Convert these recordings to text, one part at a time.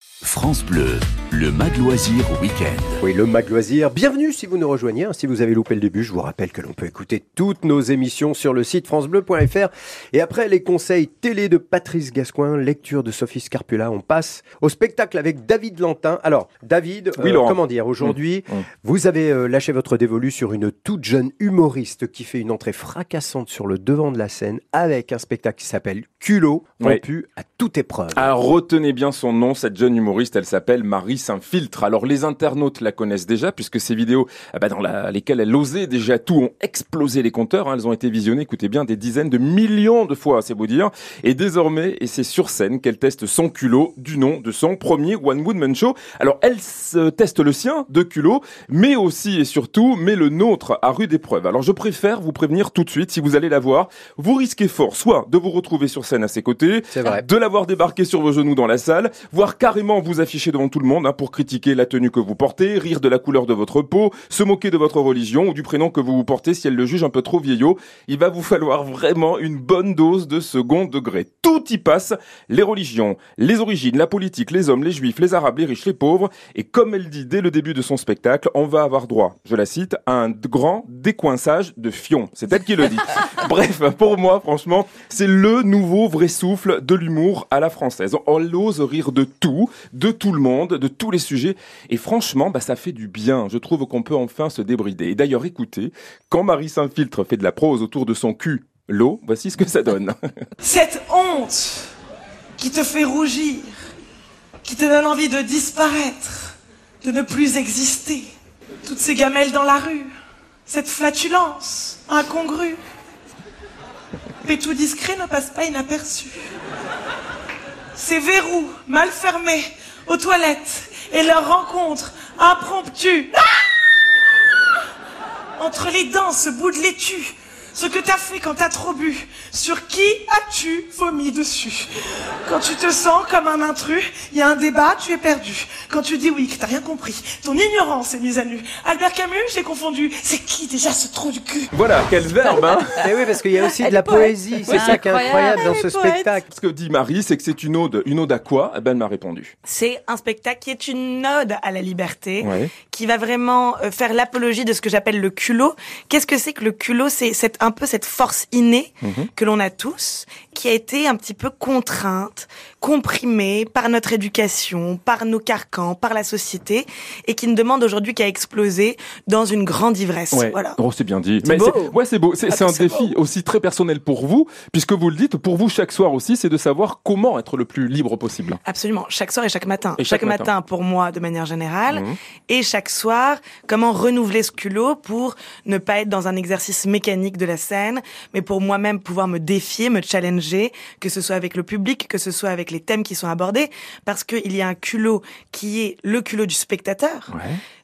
France Bleu, le Mag Loisir Week-end. Oui, le Mag Loisir. Bienvenue si vous nous rejoignez. hein. Si vous avez loupé le début, je vous rappelle que l'on peut écouter toutes nos émissions sur le site francebleu.fr. Et après les conseils télé de Patrice Gascoin, lecture de Sophie Scarpula, on passe au spectacle avec David Lantin. Alors, David, Oui, euh, comment dire, aujourd'hui, Mmh, mmh. vous avez euh, lâché votre dévolu sur une toute jeune humoriste qui fait une entrée fracassante sur le devant de la scène avec un spectacle qui s'appelle Culot, Oui. rompu à toute épreuve. Ah, retenez bien son nom, cette jeune humoriste, elle s'appelle Marie Saint-Filtre. Alors les internautes la connaissent déjà, puisque ces vidéos ah bah, dans la- lesquelles elle osait déjà tout ont explosé les compteurs. hein. Elles ont été visionnées, écoutez bien, des dizaines de millions de fois, c'est beau dire. Et désormais, et c'est sur scène qu'elle teste son culot du nom de son premier One Woodman Show. Alors elle teste le sien de culot, mais aussi et surtout, met le nôtre à rude épreuve. Alors je préfère vous prévenir tout de suite, si vous allez la voir, vous risquez fort soit de vous retrouver sur scène à ses côtés, de l'avoir débarqué sur vos genoux dans la salle, voire carrément vous afficher devant tout le monde hein, pour critiquer la tenue que vous portez, rire de la couleur de votre peau, se moquer de votre religion ou du prénom que vous vous portez si elle le juge un peu trop vieillot. Il va vous falloir vraiment une bonne dose de second degré. Tout y passe, les religions, les origines, la politique, les hommes, les juifs, les arabes, les riches, les pauvres. Et comme elle dit dès le début de son spectacle, on va avoir droit, je la cite, à un grand décoinçage de fion. C'est elle qui le dit. Bref, pour moi, franchement, c'est le nouveau vrai souffle de l'humour à la française. On ose rire de tout, de tout le monde, de tous les sujets. Et franchement, bah, ça fait du bien. Je trouve qu'on peut enfin se débrider. Et d'ailleurs, écoutez, quand Marie Saint-Filtre fait de la prose autour de son cul, l'eau, voici ce que ça donne. Cette honte qui te fait rougir, qui te donne envie de disparaître, de ne plus exister. Toutes ces gamelles dans la rue, cette flatulence incongrue. Mais tout discret ne passe pas inaperçu. Ces verrous mal fermés aux toilettes et leur rencontre impromptue. Ah Entre les dents, ce bout de laitue. Ce que t'as fait quand t'as trop bu. Sur qui as-tu vomi dessus? Quand tu te sens comme un intrus, il y a un débat, tu es perdu. Quand tu dis oui, que t'as rien compris, ton ignorance est mise à nu. Albert Camus, j'ai confondu. C'est qui déjà ce trou du cul? Voilà, quel verbe, hein? Eh oui, parce qu'il y a aussi de la poésie. C'est ça qui est incroyable dans ce spectacle. Ce que dit Marie, c'est que c'est une ode. Une ode à quoi? Eh ben, elle m'a répondu. C'est un spectacle qui est une ode à la liberté. Ouais. qui va vraiment euh, faire l'apologie de ce que j'appelle le culot. Qu'est-ce que c'est que le culot? C'est cette, un peu cette force innée Mhm. que l'on a tous, qui a été un petit peu contrainte, comprimée par notre éducation, par nos carcans, par la société, et qui ne demande aujourd'hui qu'à exploser dans une grande ivresse. Ouais. Voilà. Oh, c'est bien dit. Mais beau. ouais, c'est beau. C'est Ah, un défi aussi très personnel pour vous, puisque vous le dites, pour vous chaque soir aussi, c'est de savoir comment être le plus libre possible. Absolument, chaque soir et chaque matin. Et chaque matin. matin. pour moi de manière générale. Mhm. Et chaque soir, comment renouveler ce culot pour ne pas être dans un exercice mécanique de la scène, mais pour moi-même pouvoir me défier, me challenger, que ce soit avec le public, que ce soit avec les thèmes qui sont abordés, parce qu'il y a un culot qui est le culot du spectateur.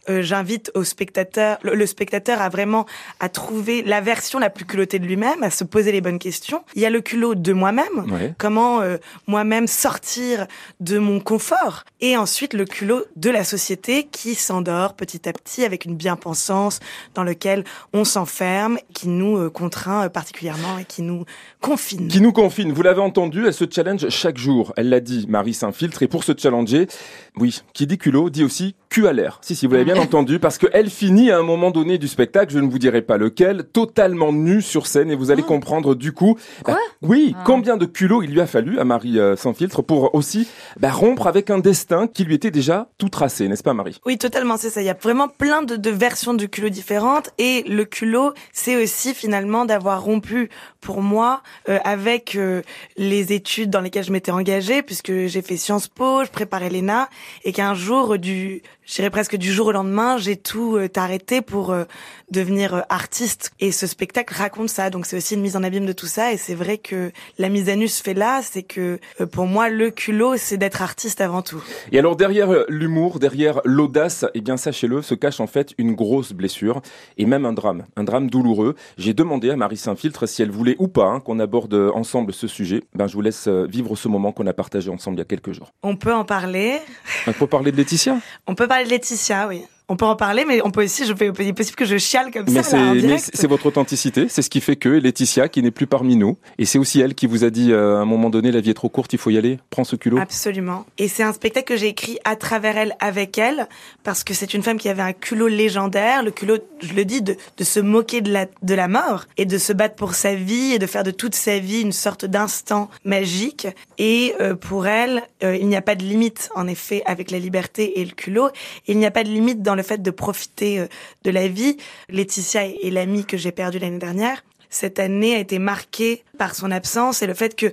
Euh, J'invite au spectateur, le, le spectateur à vraiment à trouver la version la plus culottée de lui-même, à se poser les bonnes questions. Il y a le culot de moi-même, Ouais. comment euh, moi-même sortir de mon confort, et ensuite le culot de la société qui s'endort petit à petit avec une bien-pensance dans lequel on s'enferme, qui nous euh, contraint particulièrement et qui nous confine. Qui nous confine, vous l'avez entendu, elle se challenge chaque jour. Elle l'a dit, Marie s'infiltre, et pour se challenger, oui, qui dit culot dit aussi cul à l'air. Si, si, vous l'avez bien entendu, parce qu'elle finit à un moment donné du spectacle, je ne vous dirai pas lequel, totalement nue sur scène, et vous allez comprendre du coup, bah, oui, combien de culot il lui a fallu à Marie euh, sans filtre pour aussi bah, rompre avec un destin qui lui était déjà tout tracé, n'est-ce pas Marie? Oui, totalement, c'est ça. Il y a vraiment plein de, de versions du culot différentes. Et le culot, c'est aussi finalement d'avoir rompu pour moi euh, avec euh, les études dans lesquelles je m'étais engagée, puisque j'ai fait Sciences Po, je préparais l'ENA, et qu'un jour, du, je dirais presque du jour au lendemain, j'ai tout euh, arrêté pour euh, devenir euh, artiste. Et ce spectacle raconte ça, donc c'est aussi une mise en abîme de tout ça. Et c'est vrai que la mise à nu se fait là, c'est que pour moi, le culot, c'est d'être artiste avant tout. Et alors derrière l'humour, derrière l'audace, eh bien sachez-le, se cache en fait une grosse blessure et même un drame, un drame douloureux. J'ai demandé à Marie Saint-Filtre si elle voulait ou pas hein, qu'on aborde euh, ensemble ce sujet. Ben je vous laisse euh, vivre ce moment qu'on a partagé ensemble il y a quelques jours. On peut en parler. Il faut parler de Laetitia? On peut parler de Laetitia, oui. On peut en parler, mais on peut aussi, je fais, il est possible que je chiale comme Mais ça. là, en c'est mais c'est votre authenticité, c'est ce qui fait que Laetitia, qui n'est plus parmi nous, et c'est aussi elle qui vous a dit euh, à un moment donné, la vie est trop courte, il faut y aller, prends ce culot. Absolument. Et c'est un spectacle que j'ai écrit à travers elle, avec elle, parce que c'est une femme qui avait un culot légendaire, le culot, je le dis, de, de se moquer de la, de la mort et de se battre pour sa vie et de faire de toute sa vie une sorte d'instant magique. Et euh, pour elle, euh, il n'y a pas de limite, en effet, avec la liberté et le culot. Il n'y a pas de limite dans le fait de profiter euh, de la vie. Laetitia est, l'amie que j'ai perdue l'année dernière. Cette année a été marquée par son absence et le fait que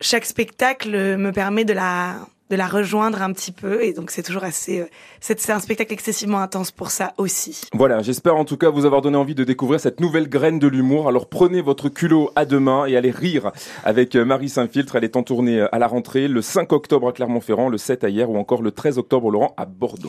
chaque spectacle me permet de la rejoindre un petit peu et donc c'est toujours assez euh, c'est un spectacle excessivement intense pour ça aussi. Voilà, j'espère en tout cas vous avoir donné envie de découvrir cette nouvelle graine de l'humour. Alors prenez votre culot à deux mains et allez rire avec euh, Marie Saint-Filtre. Elle est en tournée à la rentrée le 5 octobre à Clermont-Ferrand, le 7 à hier ou encore le 13 octobre au Laurent à Bordeaux.